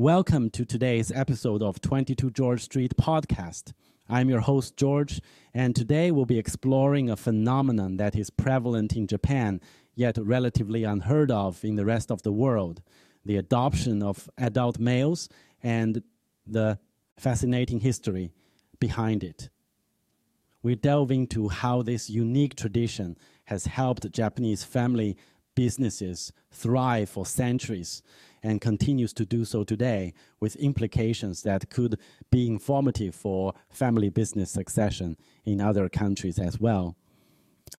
Welcome to today's episode of 22 George Street podcast. I'm your host, George, and today we'll be exploring a phenomenon that is prevalent in Japan, yet relatively unheard of in the rest of the world the adoption of adult males and the fascinating history behind it. We delve into how this unique tradition has helped Japanese family businesses thrive for centuries and continues to do so today with implications that could be informative for family business succession in other countries as well.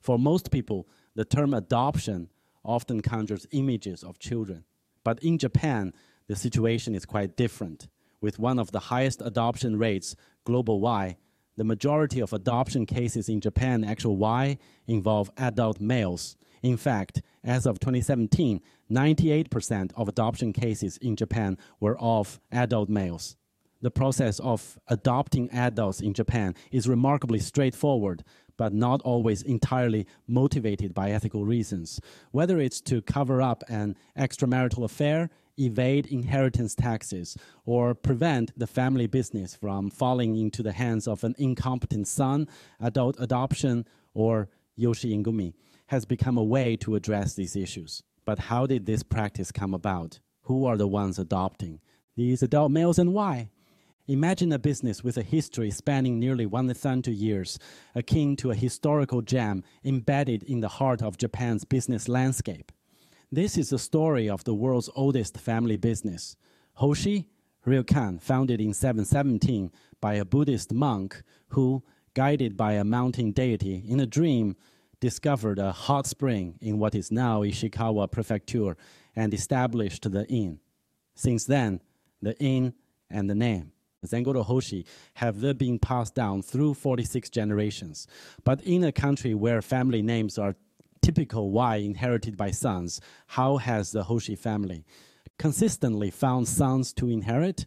For most people, the term adoption often conjures images of children. But in Japan, the situation is quite different. With one of the highest adoption rates global wide, the majority of adoption cases in Japan, actual Y, involve adult males. In fact, as of 2017, 98% of adoption cases in Japan were of adult males. The process of adopting adults in Japan is remarkably straightforward, but not always entirely motivated by ethical reasons. Whether it's to cover up an extramarital affair, evade inheritance taxes, or prevent the family business from falling into the hands of an incompetent son, adult adoption, or yoshi engumi, has become a way to address these issues. But how did this practice come about? Who are the ones adopting? These adult males and why? Imagine a business with a history spanning nearly 1,000 years, akin to a historical gem embedded in the heart of Japan's business landscape. This is the story of the world's oldest family business. Hoshi Ryokan, founded in 717 by a Buddhist monk who, guided by a mountain deity in a dream, discovered a hot spring in what is now Ishikawa Prefecture and established the inn. Since then, the inn and the name Zengoro Hoshi have been passed down through 46 generations. But in a country where family names are typical Y inherited by sons, how has the Hoshi family consistently found sons to inherit?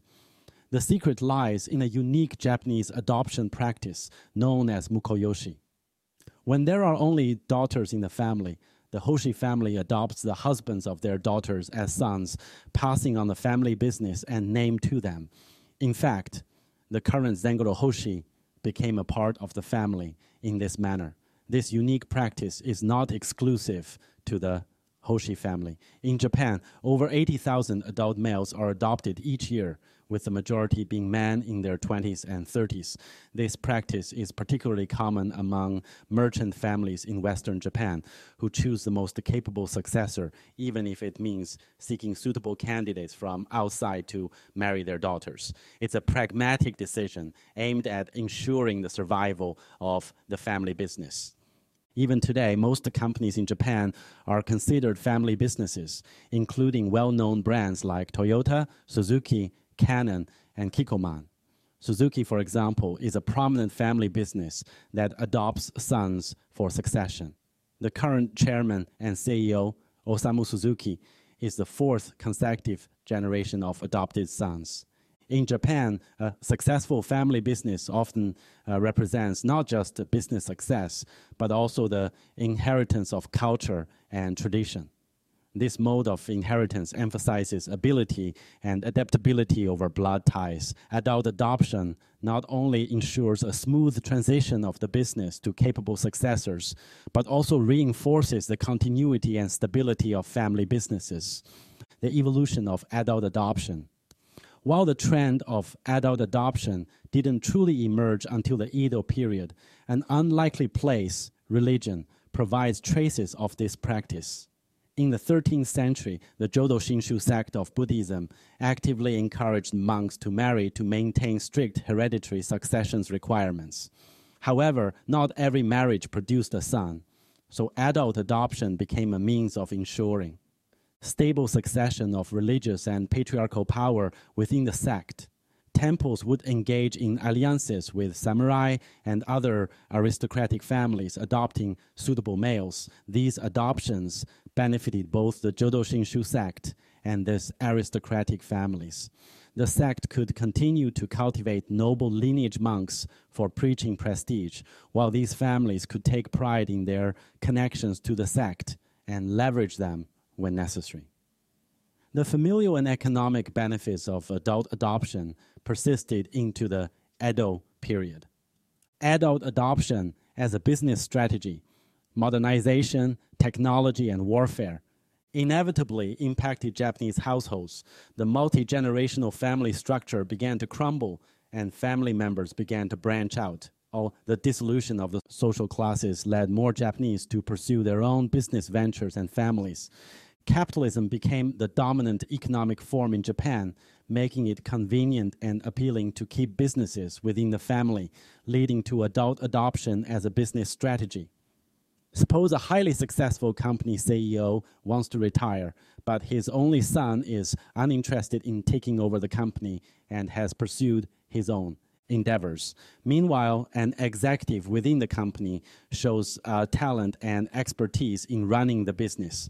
The secret lies in a unique Japanese adoption practice known as mukoyoshi. When there are only daughters in the family, the Hoshi family adopts the husbands of their daughters as sons, passing on the family business and name to them. In fact, the current Zengoro Hoshi became a part of the family in this manner. This unique practice is not exclusive to the Hoshi family. In Japan, over 80,000 adult males are adopted each year, with the majority being men in their 20s and 30s. This practice is particularly common among merchant families in Western Japan who choose the most capable successor, even if it means seeking suitable candidates from outside to marry their daughters. It's a pragmatic decision aimed at ensuring the survival of the family business. Even today, most companies in Japan are considered family businesses, including well known brands like Toyota, Suzuki, Canon, and Kikkoman. Suzuki, for example, is a prominent family business that adopts sons for succession. The current chairman and CEO, Osamu Suzuki, is the fourth consecutive generation of adopted sons. In Japan, a successful family business often uh, represents not just business success, but also the inheritance of culture and tradition. This mode of inheritance emphasizes ability and adaptability over blood ties. Adult adoption not only ensures a smooth transition of the business to capable successors, but also reinforces the continuity and stability of family businesses. The evolution of adult adoption. While the trend of adult adoption didn't truly emerge until the Edo period, an unlikely place, religion, provides traces of this practice. In the 13th century, the Jodo Shinshu sect of Buddhism actively encouraged monks to marry to maintain strict hereditary succession requirements. However, not every marriage produced a son, so adult adoption became a means of ensuring stable succession of religious and patriarchal power within the sect temples would engage in alliances with samurai and other aristocratic families adopting suitable males. These adoptions benefited both the Jodo Shinshu sect and these aristocratic families. The sect could continue to cultivate noble lineage monks for preaching prestige, while these families could take pride in their connections to the sect and leverage them when necessary. The familial and economic benefits of adult adoption persisted into the Edo period. Adult adoption as a business strategy, modernization, technology, and warfare inevitably impacted Japanese households. The multi generational family structure began to crumble, and family members began to branch out. Or the dissolution of the social classes led more Japanese to pursue their own business ventures and families. Capitalism became the dominant economic form in Japan, making it convenient and appealing to keep businesses within the family, leading to adult adoption as a business strategy. Suppose a highly successful company CEO wants to retire, but his only son is uninterested in taking over the company and has pursued his own endeavors. Meanwhile, an executive within the company shows uh, talent and expertise in running the business.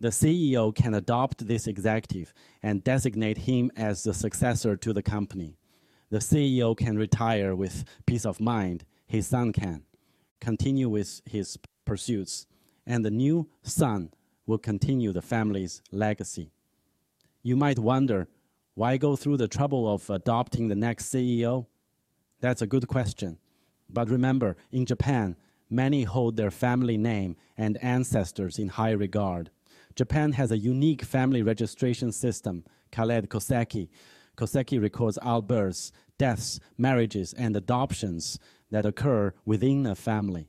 The CEO can adopt this executive and designate him as the successor to the company. The CEO can retire with peace of mind. His son can continue with his pursuits, and the new son will continue the family's legacy. You might wonder why go through the trouble of adopting the next CEO? That's a good question. But remember, in Japan, many hold their family name and ancestors in high regard. Japan has a unique family registration system, called Koseki. Koseki records all births, deaths, marriages, and adoptions that occur within a family.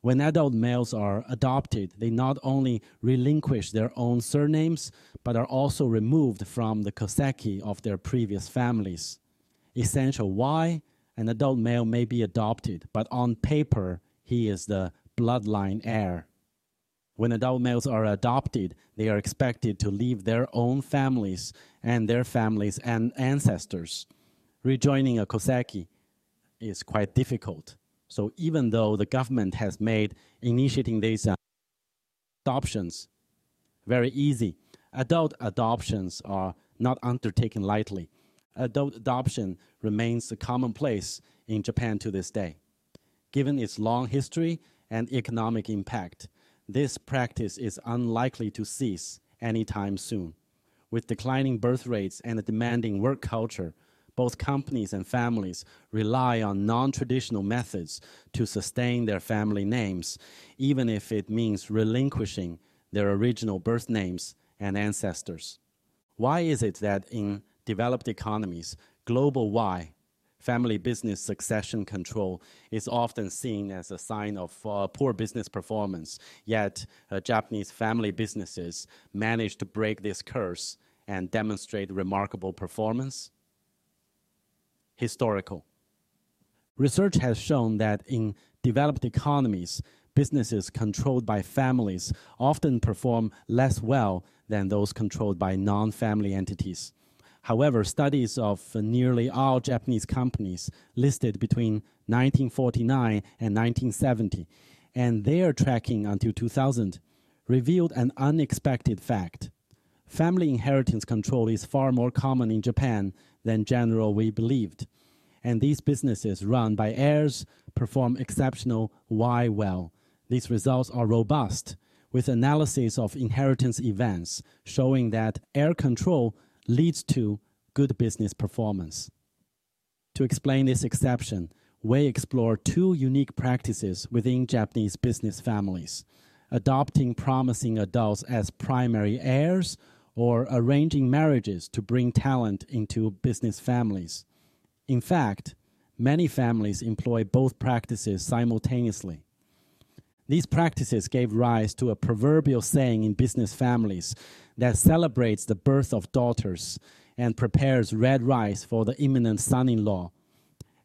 When adult males are adopted, they not only relinquish their own surnames, but are also removed from the koseki of their previous families. Essential why an adult male may be adopted, but on paper, he is the bloodline heir. When adult males are adopted, they are expected to leave their own families and their families and ancestors. Rejoining a koseki is quite difficult. So even though the government has made initiating these uh, adoptions very easy, adult adoptions are not undertaken lightly. Adult adoption remains a commonplace in Japan to this day. Given its long history and economic impact, this practice is unlikely to cease anytime soon. With declining birth rates and a demanding work culture, both companies and families rely on non traditional methods to sustain their family names, even if it means relinquishing their original birth names and ancestors. Why is it that in developed economies, global Y, family business succession control, is often seen as a sign of uh, poor business performance, yet uh, Japanese family businesses manage to break this curse and demonstrate remarkable performance? historical. Research has shown that in developed economies, businesses controlled by families often perform less well than those controlled by non family entities. However, studies of nearly all Japanese companies listed between 1949 and 1970 and their tracking until 2000 revealed an unexpected fact. Family inheritance control is far more common in Japan than general we believed. And these businesses run by heirs perform exceptional Y well. These results are robust, with analysis of inheritance events showing that heir control leads to good business performance. To explain this exception, we explore two unique practices within Japanese business families adopting promising adults as primary heirs or arranging marriages to bring talent into business families. In fact, many families employ both practices simultaneously. These practices gave rise to a proverbial saying in business families that celebrates the birth of daughters and prepares red rice for the imminent son in law.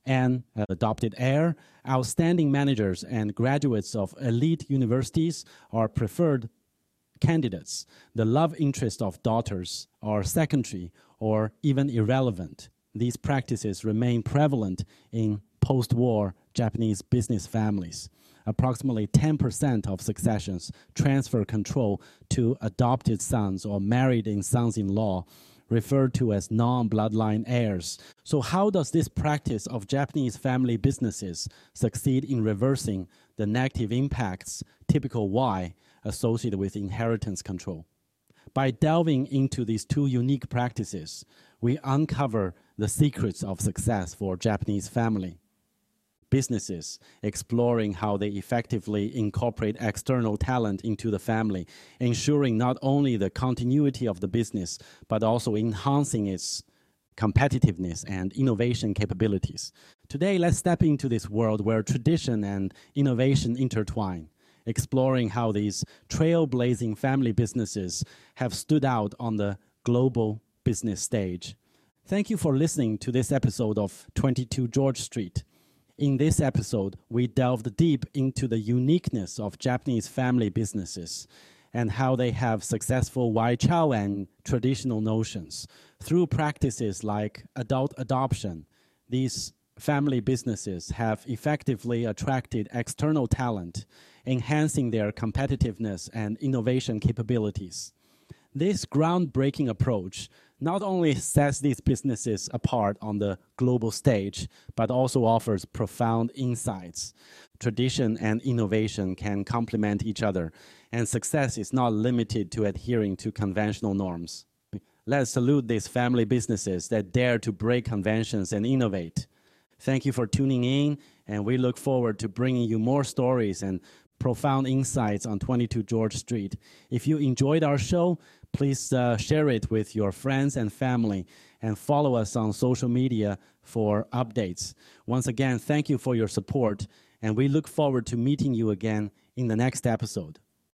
And uh, adopted heir, outstanding managers, and graduates of elite universities are preferred candidates, the love interest of daughters are secondary or even irrelevant. These practices remain prevalent in post war Japanese business families. Approximately 10% of successions transfer control to adopted sons or married in sons in law, referred to as non bloodline heirs. So, how does this practice of Japanese family businesses succeed in reversing the negative impacts, typical Y, associated with inheritance control. By delving into these two unique practices, we uncover the secrets of success for Japanese family businesses, exploring how they effectively incorporate external talent into the family, ensuring not only the continuity of the business, but also enhancing its competitiveness and innovation capabilities. Today, let's step into this world where tradition and innovation intertwine, exploring how these trailblazing family businesses have stood out on the global business stage. Thank you for listening to this episode of 22 George Street. In this episode, we delved deep into the uniqueness of Japanese family businesses and how they have successful Waichao and traditional notions. Through practices like adult adoption, these family businesses have effectively attracted external talent, enhancing their competitiveness and innovation capabilities. This groundbreaking approach not only sets these businesses apart on the global stage, but also offers profound insights. Tradition and innovation can complement each other, and success is not limited to adhering to conventional norms. Let's salute these family businesses that dare to break conventions and innovate. Thank you for tuning in, and we look forward to bringing you more stories and profound insights on 22 George Street. If you enjoyed our show, please uh, share it with your friends and family and follow us on social media for updates. Once again, thank you for your support, and we look forward to meeting you again in the next episode.